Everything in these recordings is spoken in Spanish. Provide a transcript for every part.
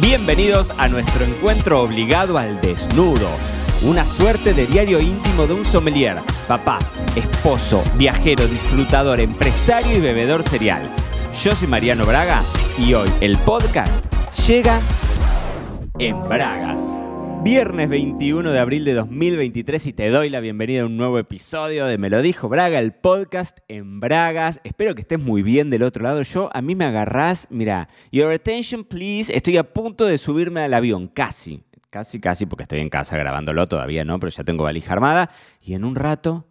Bienvenidos a nuestro encuentro obligado al desnudo. Una suerte de diario íntimo de un sommelier, papá, esposo, viajero, disfrutador, empresario y bebedor serial. Yo soy Mariano Braga y hoy el podcast llega en Bragas. Viernes 21 de abril de 2023 y te doy la bienvenida a un nuevo episodio de Me lo dijo Braga, el podcast en Bragas. Espero que estés muy bien del otro lado. Yo, a mí me agarrás, mira, your attention please, estoy a punto de subirme al avión, casi. Casi, casi, porque estoy en casa grabándolo todavía, ¿no? Pero ya tengo valija armada y en un rato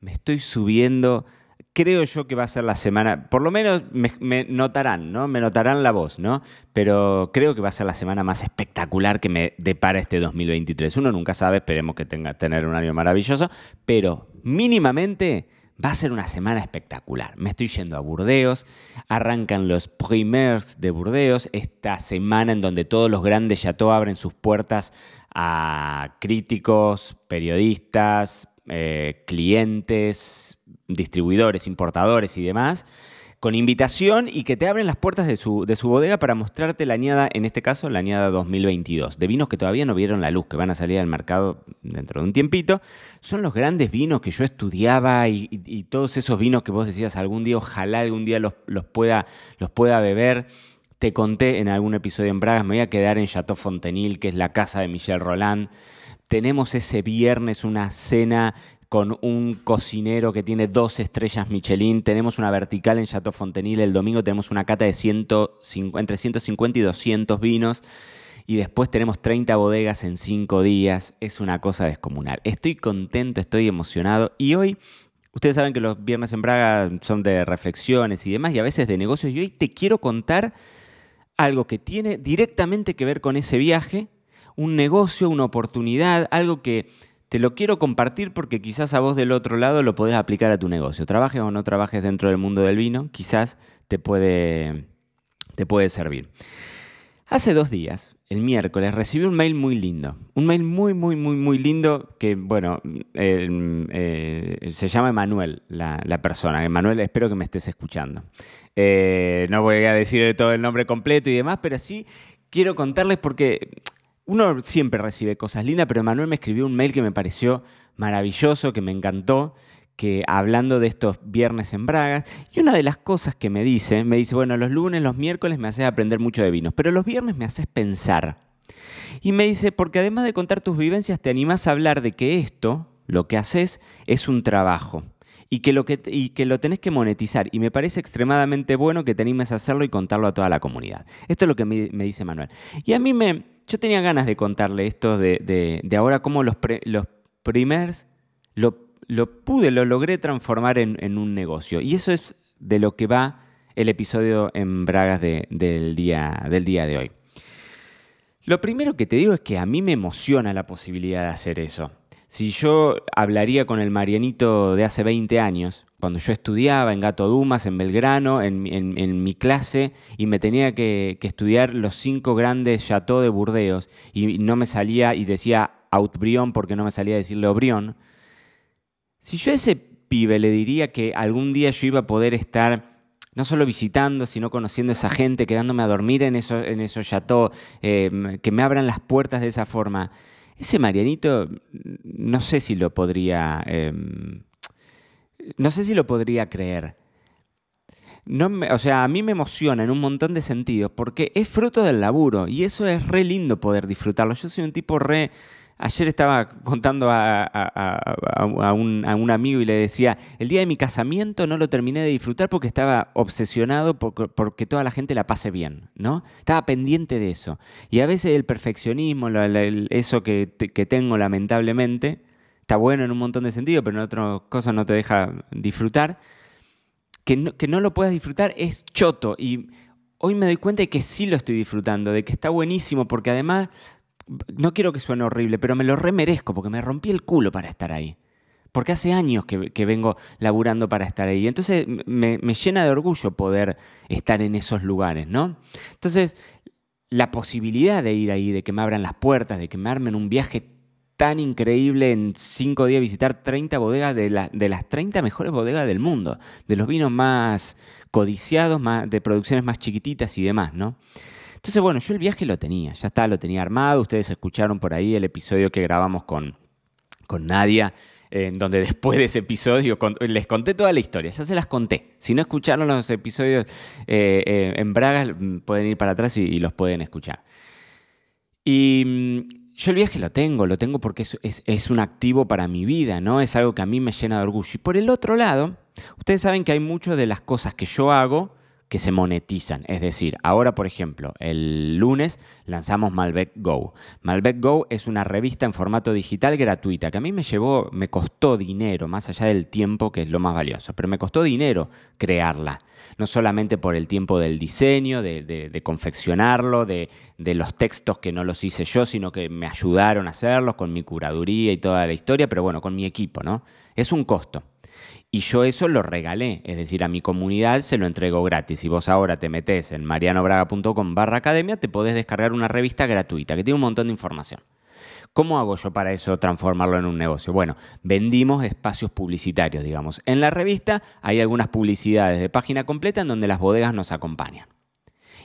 me estoy subiendo creo yo que va a ser la semana, por lo menos me, notarán, ¿no? Me notarán la voz, ¿no? Pero creo que va a ser la semana más espectacular que me depara este 2023. Uno nunca sabe, esperemos que tenga tener un año maravilloso, pero mínimamente va a ser una semana espectacular. Me estoy yendo a Burdeos, arrancan los primers de Burdeos, esta semana en donde todos los grandes chateaux abren sus puertas a críticos, periodistas, eh, clientes, distribuidores, importadores y demás, con invitación y que te abren las puertas de su, de su bodega para mostrarte la añada, en este caso la añada 2022, de vinos que todavía no vieron la luz, que van a salir al mercado dentro de un tiempito. Son los grandes vinos que yo estudiaba y, todos esos vinos que vos decías algún día, ojalá algún día los, los, pueda, los pueda beber. Te conté en algún episodio en Bragas, me voy a quedar en Chateau Fontenil, que es la casa de Michel Roland. Tenemos ese viernes una cena con un cocinero que tiene dos estrellas Michelin. Tenemos una vertical en Chateau Fontenil. El domingo tenemos una cata de 150, entre 150 y 200 vinos. Y después tenemos 30 bodegas en 5 días. Es una cosa descomunal. Estoy contento, estoy emocionado. Y hoy, ustedes saben que los viernes en Braga son de reflexiones y demás, y a veces de negocios. Y hoy te quiero contar algo que tiene directamente que ver con ese viaje. Un negocio, una oportunidad, algo que te lo quiero compartir porque quizás a vos del otro lado lo podés aplicar a tu negocio. Trabajes o no trabajes dentro del mundo del vino, quizás te puede, te puede servir. Hace dos días, el miércoles, recibí un mail muy lindo. Un mail muy, muy, muy, muy lindo que, bueno, eh, se llama Emanuel, la, persona. Emanuel, espero que me estés escuchando. Eh, no voy a decir todo el nombre completo y demás, pero sí quiero contarles porque uno siempre recibe cosas lindas, pero Manuel me escribió un mail que me pareció maravilloso, que me encantó, que hablando de estos viernes en Bragas, y una de las cosas que me dice, me dice, bueno, los lunes, los miércoles me haces aprender mucho de vinos, pero los viernes me haces pensar. Y me dice, porque además de contar tus vivencias, te animás a hablar de que esto, lo que haces, es un trabajo. Y que, lo que, y que lo tenés que monetizar. Y me parece extremadamente bueno que te animes a hacerlo y contarlo a toda la comunidad. Esto es lo que me, me dice Manuel. Y a mí me, yo tenía ganas de contarle esto de, ahora cómo los, los primers lo, pude, lo logré transformar en, un negocio. Y eso es de lo que va el episodio en Bragas del, día, del día de hoy. Lo primero que te digo es que a mí me emociona la posibilidad de hacer eso. Si yo hablaría con el Marianito de hace 20 años, cuando yo estudiaba en Gato Dumas, en Belgrano, en, mi clase, y me tenía que, estudiar los cinco grandes chateaux de Burdeos, y no me salía, y decía Outbrión porque no me salía a decirle Obrión, si yo a ese pibe le diría que algún día yo iba a poder estar no solo visitando, sino conociendo a esa gente, quedándome a dormir en esos, en chateaux, eh, que me abran las puertas de esa forma, ese Marianito, no sé si lo podría. Em, no sé si lo podría creer. No o sea, a mí me emociona en un montón de sentidos porque es fruto del laburo y eso es re lindo poder disfrutarlo. Yo soy un tipo re Ayer estaba contando a, un, amigo y le decía, el día de mi casamiento no lo terminé de disfrutar porque estaba obsesionado porque toda la gente la pase bien, ¿no? Estaba pendiente de eso. Y a veces el perfeccionismo, eso que, tengo lamentablemente, está bueno en un montón de sentidos, pero en otras cosas no te deja disfrutar. Que no, que no lo puedas disfrutar es choto. Y hoy me doy cuenta de que sí lo estoy disfrutando, de que está buenísimo, porque además no quiero que suene horrible, pero me lo remerezco porque me rompí el culo para estar ahí. Porque hace años que, vengo laburando para estar ahí. Entonces me, llena de orgullo poder estar en esos lugares, ¿no? Entonces, la posibilidad de ir ahí, de que me abran las puertas, de que me armen un viaje tan increíble en cinco días, visitar 30 bodegas de, de las 30 mejores bodegas del mundo, de los vinos más codiciados, más, de producciones más chiquititas y demás, ¿no? Entonces, bueno, yo el viaje lo tenía, ya está, lo tenía armado. Ustedes escucharon por ahí el episodio que grabamos con, con Nadia, en donde después de ese episodio les conté toda la historia, ya se las conté. Si no escucharon los episodios eh, eh, en Braga, mm, pueden ir para atrás y, los pueden escuchar. Y mm, yo el viaje lo tengo, lo tengo porque es, un activo para mi vida, ¿no? Es algo que a mí me llena de orgullo. Y por el otro lado, ustedes saben que hay muchas de las cosas que yo hago que se monetizan. Es decir, ahora, por ejemplo, el lunes lanzamos Malbec Go. Malbec Go es una revista en formato digital gratuita que a mí me llevó, me costó dinero, más allá del tiempo, que es lo más valioso, pero me costó dinero crearla. No solamente por el tiempo del diseño, de, confeccionarlo, de, de los textos que no los hice yo, sino que me ayudaron a hacerlos con mi curaduría y toda la historia, pero bueno, con mi equipo, ¿no? Es un costo. Y yo eso lo regalé, es decir, a mi comunidad se lo entrego gratis. Si vos ahora te metes en marianobraga.com barra academia, te podés descargar una revista gratuita que tiene un montón de información. ¿Cómo hago yo para eso transformarlo en un negocio? Bueno, vendimos espacios publicitarios, digamos. En la revista hay algunas publicidades de página completa en donde las bodegas nos acompañan.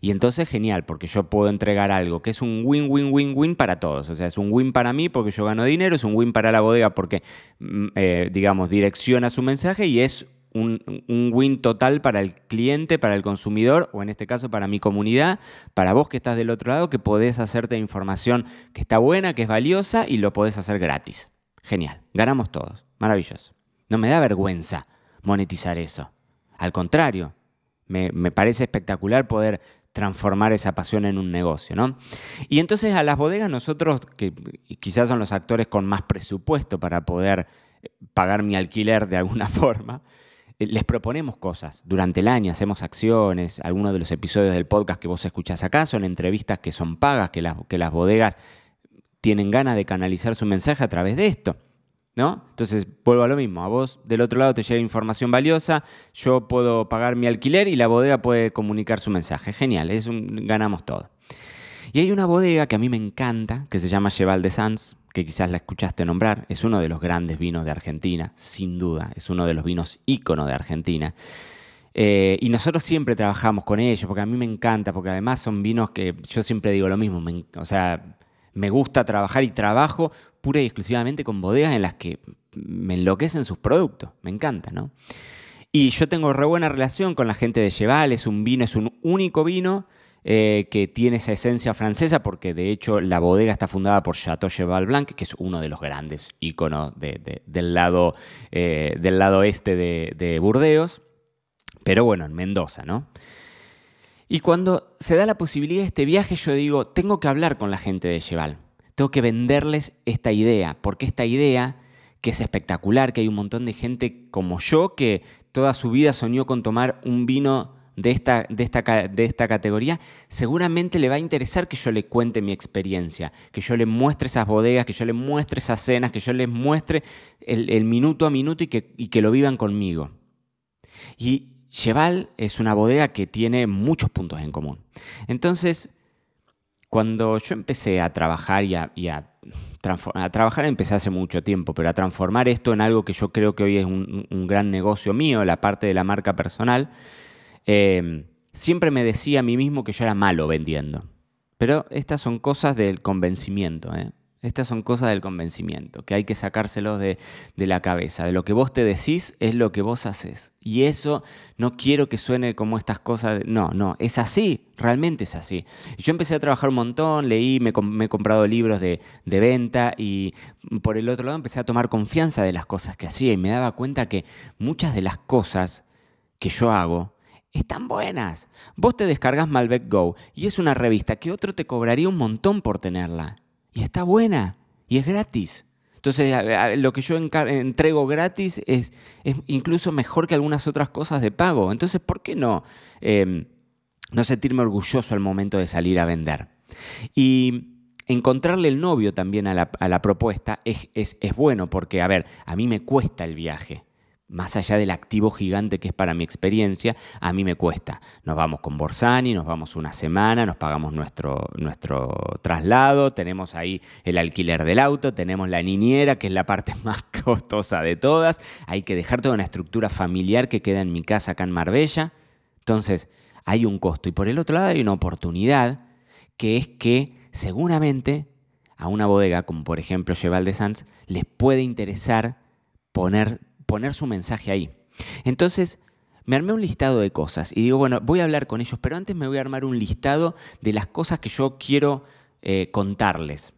Y entonces genial, porque yo puedo entregar algo que es un win-win-win-win para todos. O sea, es un win para mí porque yo gano dinero, es un win para la bodega porque, mm, eh, digamos, direcciona su mensaje y es un, un, win total para el cliente, para el consumidor, o en este caso para mi comunidad, para vos que estás del otro lado, que podés hacerte información que está buena, que es valiosa y lo podés hacer gratis. Genial, ganamos todos, maravilloso. No me da vergüenza monetizar eso. Al contrario, me, me parece espectacular poder transformar esa pasión en un negocio, ¿no? Y entonces a las bodegas nosotros, que quizás son los actores con más presupuesto para poder eh, pagar mi alquiler de alguna forma, eh, les proponemos cosas. Durante el año hacemos acciones, algunos de los episodios del podcast que vos escuchás acá son entrevistas que son pagas, que las, que las bodegas tienen ganas de canalizar su mensaje a través de esto. ¿No? Entonces, vuelvo a lo mismo, a vos del otro lado te llega información valiosa, yo puedo pagar mi alquiler y la bodega puede comunicar su mensaje. Genial, es ganamos todo. Y hay una bodega que a mí me encanta, que se llama Cheval de Sanz, que quizás la escuchaste nombrar, es uno de los grandes vinos de Argentina, sin duda, es uno de los vinos ícono de Argentina. Eh, y nosotros siempre trabajamos con ellos, porque a mí me encanta, porque además son vinos que yo siempre digo lo mismo, o sea, me gusta trabajar y trabajo pura y exclusivamente con bodegas en las que me enloquecen sus productos. Me encanta, ¿no? Y yo tengo re buena relación con la gente de Cheval. Es un vino, es un único vino eh, que tiene esa esencia francesa, porque de hecho la bodega está fundada por Chateau Cheval Blanc, que es uno de los grandes íconos del, lado, eh, del lado este de, de Burdeos. Pero bueno, en Mendoza, ¿no? Y cuando se da la posibilidad de este viaje, yo digo, tengo que hablar con la gente de Cheval. Tengo que venderles esta idea, porque esta idea, que es espectacular, que hay un montón de gente como yo que toda su vida soñó con tomar un vino de esta, de esta, de esta categoría, seguramente le va a interesar que yo le cuente mi experiencia, que yo le muestre esas bodegas, que yo le muestre esas cenas, que yo les muestre el, minuto a minuto y que, y que lo vivan conmigo. Y Cheval es una bodega que tiene muchos puntos en común. Entonces, cuando yo empecé a trabajar y a, trabajar empecé hace mucho tiempo, pero a transformar esto en algo que yo creo que hoy es un, gran negocio mío, la parte de la marca personal, eh, siempre me decía a mí mismo que yo era malo vendiendo. Pero estas son cosas del convencimiento. ¿eh? Estas son cosas del convencimiento, que hay que sacárselos de, la cabeza. De lo que vos te decís es lo que vos haces. Y eso no quiero que suene como estas cosas. no, no, es así, realmente es así. Yo empecé a trabajar un montón, leí, me, he comprado libros de, de, venta y por el otro lado empecé a tomar confianza de las cosas que hacía y me daba cuenta que muchas de las cosas que yo hago están buenas. Vos te descargas Malbec Go y es una revista que otro te cobraría un montón por tenerla y está buena y es gratis. Entonces, lo que yo entrego gratis es, incluso mejor que algunas otras cosas de pago. Entonces, ¿por qué no, em, no sentirme orgulloso al momento de salir a vender? Y encontrarle el novio también a la, propuesta es, es, bueno porque, a ver, a mí me cuesta el viaje más allá del activo gigante que es para mi experiencia, a mí me cuesta. Nos vamos con Borsani, nos vamos una semana, nos pagamos nuestro, nuestro traslado, tenemos ahí el alquiler del auto, tenemos la niñera, que es la parte más costosa de todas, hay que dejar toda una estructura familiar que queda en mi casa acá en Marbella. Entonces, hay un costo. Y por el otro lado hay una oportunidad que es que seguramente a una bodega, como por ejemplo Cheval de Sanz, les puede interesar poner, poner su mensaje ahí. Entonces, me armé un listado de cosas y digo, bueno, voy a hablar con ellos, pero antes me voy a armar un listado de las cosas que yo quiero eh, contarles.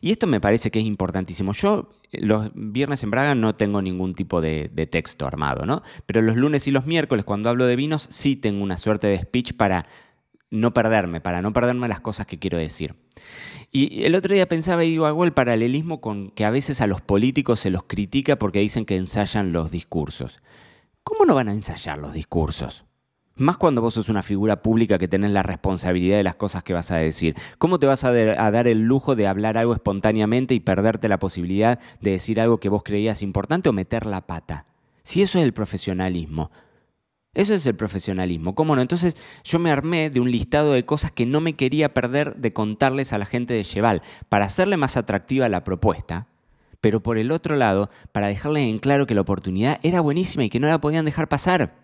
Y esto me parece que es importantísimo. Yo los viernes en Braga no tengo ningún tipo de, de, texto armado, ¿no? Pero los lunes y los miércoles, cuando hablo de vinos, sí tengo una suerte de speech para no perderme, para no perderme las cosas que quiero decir. Y el otro día pensaba y digo, hago el paralelismo con que a veces a los políticos se los critica porque dicen que ensayan los discursos. ¿Cómo no van a ensayar los discursos? Más cuando vos sos una figura pública que tenés la responsabilidad de las cosas que vas a decir. ¿Cómo te vas a, a, dar el lujo de hablar algo espontáneamente y perderte la posibilidad de decir algo que vos creías importante o meter la pata? Si eso es el profesionalismo. Eso es el profesionalismo, ¿cómo no? Entonces yo me armé de un listado de cosas que no me quería perder de contarles a la gente de Cheval para hacerle más atractiva la propuesta, pero por el otro lado, para dejarles en claro que la oportunidad era buenísima y que no la podían dejar pasar.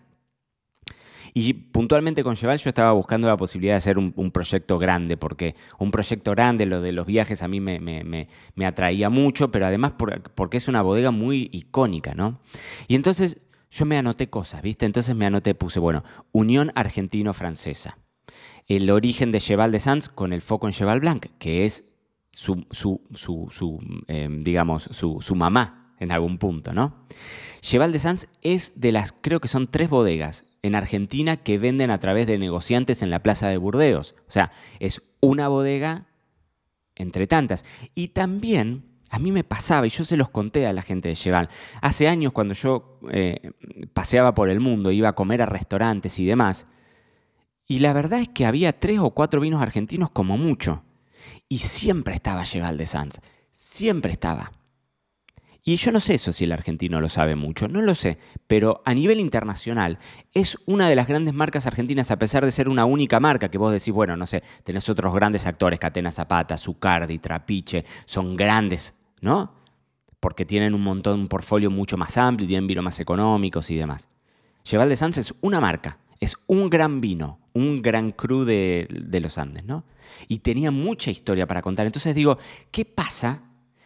Y puntualmente con Cheval yo estaba buscando la posibilidad de hacer un, proyecto grande, porque un proyecto grande, lo de los viajes, a mí me, me, atraía mucho, pero además porque es una bodega muy icónica, ¿no? Y entonces yo me anoté cosas, ¿viste? Entonces me anoté, puse, bueno, Unión Argentino-Francesa. El origen de Cheval de Sanz con el foco en Cheval Blanc, que es su, su, su, em, digamos, su, mamá en algún punto, ¿no? Cheval de Sanz es de las, creo que son tres bodegas en Argentina que venden a través de negociantes en la Plaza de Burdeos. O sea, es una bodega entre tantas. Y también a mí me pasaba, y yo se los conté a la gente de Cheval. Hace años, cuando yo eh, paseaba por el mundo, iba a comer a restaurantes y demás, y la verdad es que había tres o cuatro vinos argentinos como mucho. Y siempre estaba Cheval de Sanz. Siempre estaba. Y yo no sé eso si el argentino lo sabe mucho, no lo sé, pero a nivel internacional es una de las grandes marcas argentinas, a pesar de ser una única marca que vos decís, bueno, no sé, tenés otros grandes actores, Catena Zapata, Zucardi, Trapiche, son grandes ¿no? Porque tienen un montón, un portfolio mucho más amplio tienen vinos más económicos y demás. Cheval de Sanz es una marca, es un gran vino, un gran cru de, los Andes, ¿no? Y tenía mucha historia para contar. Entonces digo, ¿qué pasa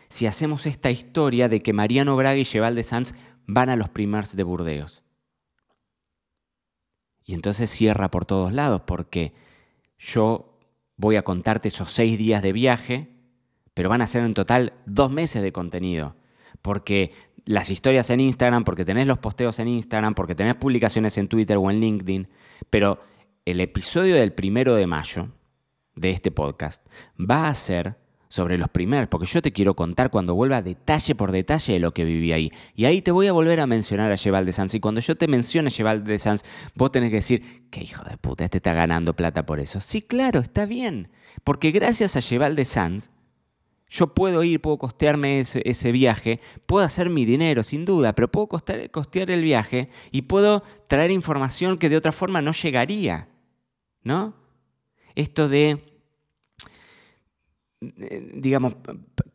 si hacemos esta historia de que Mariano Braga y Cheval de Sanz van a los primers de Burdeos? Y entonces cierra por todos lados, porque yo voy a contarte esos seis días de viaje pero van a ser en total dos meses de contenido. Porque las historias en Instagram, porque tenés los posteos en Instagram, porque tenés publicaciones en Twitter o en LinkedIn, pero el episodio del primero de mayo de este podcast va a ser sobre los primeros, porque yo te quiero contar cuando vuelva detalle por detalle de lo que viví ahí. Y ahí te voy a volver a mencionar a Cheval de Sanz. Y cuando yo te mencione Cheval de Sanz, vos tenés que decir, que hijo de puta, este está ganando plata por eso. Sí, claro, está bien. Porque gracias a Cheval de Sanz, yo puedo ir, puedo costearme ese, viaje, puedo hacer mi dinero, sin duda, pero puedo costear, el viaje y puedo traer información que de otra forma no llegaría. ¿No? Esto de, eh, digamos,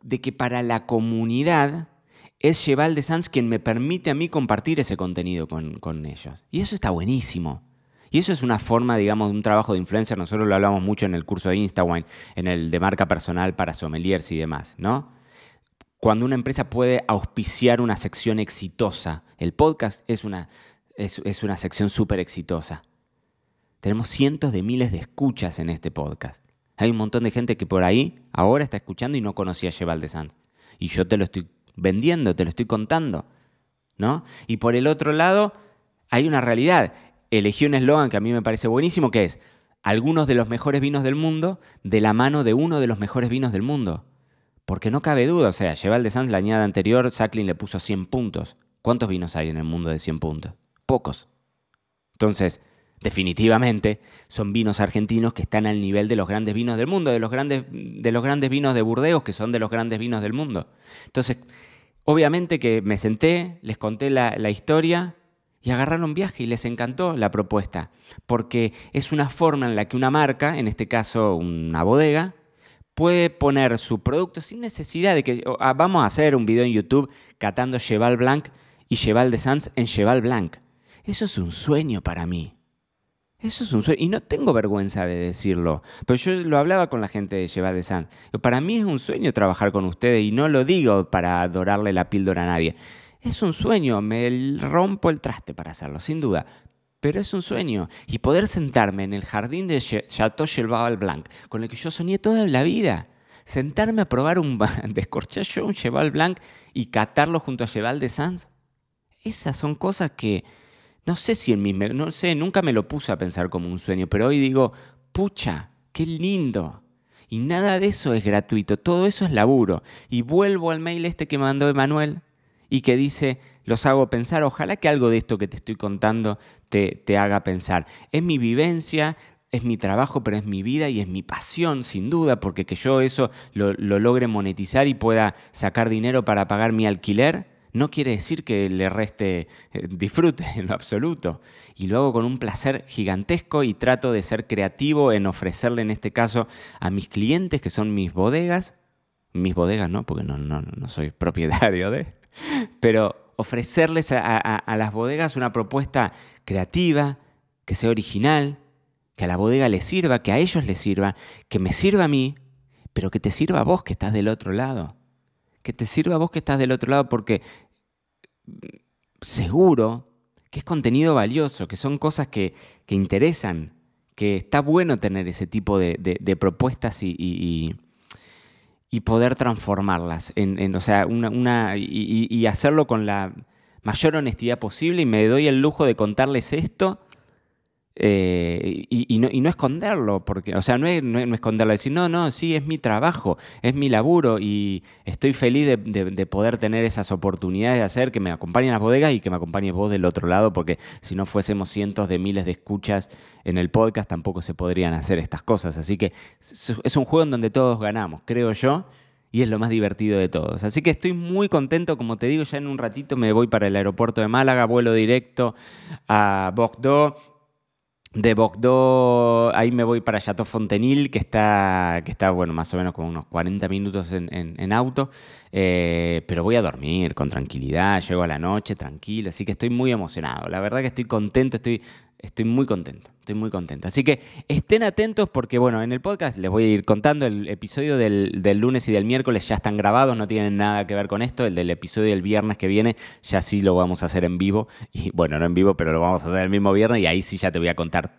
de que para la comunidad es Cheval de Sanz quien me permite a mí compartir ese contenido con, con ellos. Y eso está buenísimo. Y eso es una forma, digamos, de un trabajo de influencer. Nosotros lo hablamos mucho en el curso de InstaWine, en el de marca personal para sommeliers y demás, ¿no? Cuando una empresa puede auspiciar una sección exitosa, el podcast es una, es, una sección súper exitosa. Tenemos cientos de miles de escuchas en este podcast. Hay un montón de gente que por ahí ahora está escuchando y no conocía a Cheval de Sanz. Y yo te lo estoy vendiendo, te lo estoy contando. ¿no? Y por el otro lado, hay una realidad elegí un eslogan que a mí me parece buenísimo, que es algunos de los mejores vinos del mundo de la mano de uno de los mejores vinos del mundo. Porque no cabe duda, o sea, Cheval de Sanz la añada anterior, Sacklin le puso 100 puntos. ¿Cuántos vinos hay en el mundo de 100 puntos? Pocos. Entonces, definitivamente son vinos argentinos que están al nivel de los grandes vinos del mundo, de los grandes, de los grandes vinos de Burdeos, que son de los grandes vinos del mundo. Entonces, obviamente que me senté, les conté la, la historia y agarraron viaje y les encantó la propuesta, porque es una forma en la que una marca, en este caso una bodega, puede poner su producto sin necesidad de que ah, vamos a hacer un video en YouTube catando Cheval Blanc y Cheval de Sanz en Cheval Blanc. Eso es un sueño para mí. Eso es un sueño. Y no tengo vergüenza de decirlo. Pero yo lo hablaba con la gente de Llevar de Sanz. Para mí es un sueño trabajar con ustedes y no lo digo para adorarle la píldora a nadie. Es un sueño, me rompo el traste para hacerlo, sin duda. Pero es un sueño. Y poder sentarme en el jardín de Chateau Cheval Blanc, con el que yo soñé toda la vida. Sentarme a probar un. descorchar yo un Cheval Blanc y catarlo junto a Cheval de Sanz. Esas son cosas que no sé si en mi, no sé, nunca me lo puse a pensar como un sueño, pero hoy digo, pucha, qué lindo. Y nada de eso es gratuito, todo eso es laburo. Y vuelvo al mail este que mandó Emanuel y que dice, los hago pensar, ojalá que algo de esto que te estoy contando te, haga pensar. Es mi vivencia, es mi trabajo, pero es mi vida y es mi pasión, sin duda, porque que yo eso lo, lo logre monetizar y pueda sacar dinero para pagar mi alquiler no quiere decir que le reste eh, disfrute en lo absoluto. Y lo hago con un placer gigantesco y trato de ser creativo en ofrecerle en este caso a mis clientes, que son mis bodegas, mis bodegas no, porque no, no, no soy propietario de, pero ofrecerles a, las bodegas una propuesta creativa, que sea original, que a la bodega les sirva, que a ellos les sirva, que me sirva a mí, pero que te sirva a vos que estás del otro lado. Que te sirva a vos que estás del otro lado porque seguro que es contenido valioso, que son cosas que, interesan, que está bueno tener ese tipo de, propuestas y, y, poder transformarlas, en, o sea, una, y hacerlo con la mayor honestidad posible y me doy el lujo de contarles esto eh, y, no, esconderlo, porque, o sea, no es, esconderlo, decir, no, no, sí, es mi trabajo, es mi laburo y estoy feliz de, poder tener esas oportunidades de hacer que me acompañen las bodegas y que me acompañe vos del otro lado, porque si no fuésemos cientos de miles de escuchas en el podcast, tampoco se podrían hacer estas cosas. Así que es un juego en donde todos ganamos, creo yo. Y es lo más divertido de todos. Así que estoy muy contento, como te digo, ya en un ratito me voy para el aeropuerto de Málaga, vuelo directo a Bordeaux de Bogdó, ahí me voy para Chateau Fontenil, que está, que está bueno, más o menos como unos 40 minutos en, auto, eh, pero voy a dormir con tranquilidad, llego a la noche tranquilo, así que estoy muy emocionado. La verdad que estoy contento, estoy Estoy muy contento, estoy muy contento. Así que estén atentos porque, bueno, en el podcast les voy a ir contando, el episodio del, lunes y del miércoles ya están grabados, no tienen nada que ver con esto. El del episodio del viernes que viene ya sí lo vamos a hacer en vivo. Y bueno, no en vivo, pero lo vamos a hacer el mismo viernes y ahí sí ya te voy a contar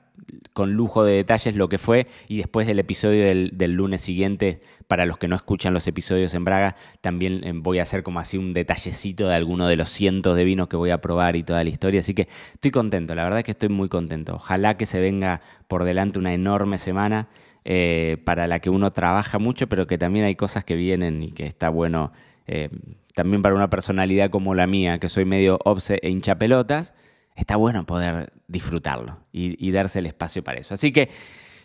con lujo de detalles lo que fue y después del episodio del, lunes siguiente, para los que no escuchan los episodios en Braga, también eh, voy a hacer como así un detallecito de alguno de los cientos de vinos que voy a probar y toda la historia, así que estoy contento, la verdad es que estoy muy contento. Ojalá que se venga por delante una enorme semana eh, para la que uno trabaja mucho, pero que también hay cosas que vienen y que está bueno. Eh, también para una personalidad como la mía, que soy medio obse e hincha pelotas, está bueno poder disfrutarlo y, darse el espacio para eso. Así que,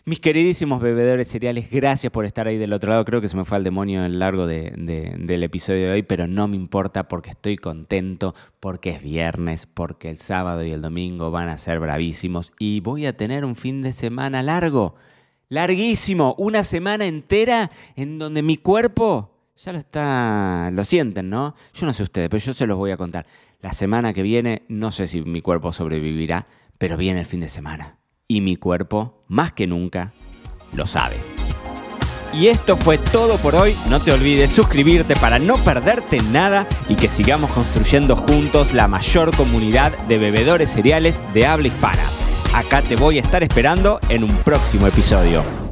mis queridísimos bebedores cereales, gracias por estar ahí del otro lado. Creo que se me fue al demonio en largo del episodio de hoy, pero no me importa porque estoy contento, porque es viernes, porque el sábado y el domingo van a ser bravísimos y voy a tener un fin de semana largo, larguísimo, una semana entera en donde mi cuerpo ya lo está, lo sienten, ¿no? Yo no sé ustedes, pero yo se los voy a contar. La semana que viene no sé si mi cuerpo sobrevivirá, pero viene el fin de semana. Y mi cuerpo, más que nunca, lo sabe. Y esto fue todo por hoy. No te olvides suscribirte para no perderte nada y que sigamos construyendo juntos la mayor comunidad de bebedores cereales de habla hispana. Acá te voy a estar esperando en un próximo episodio.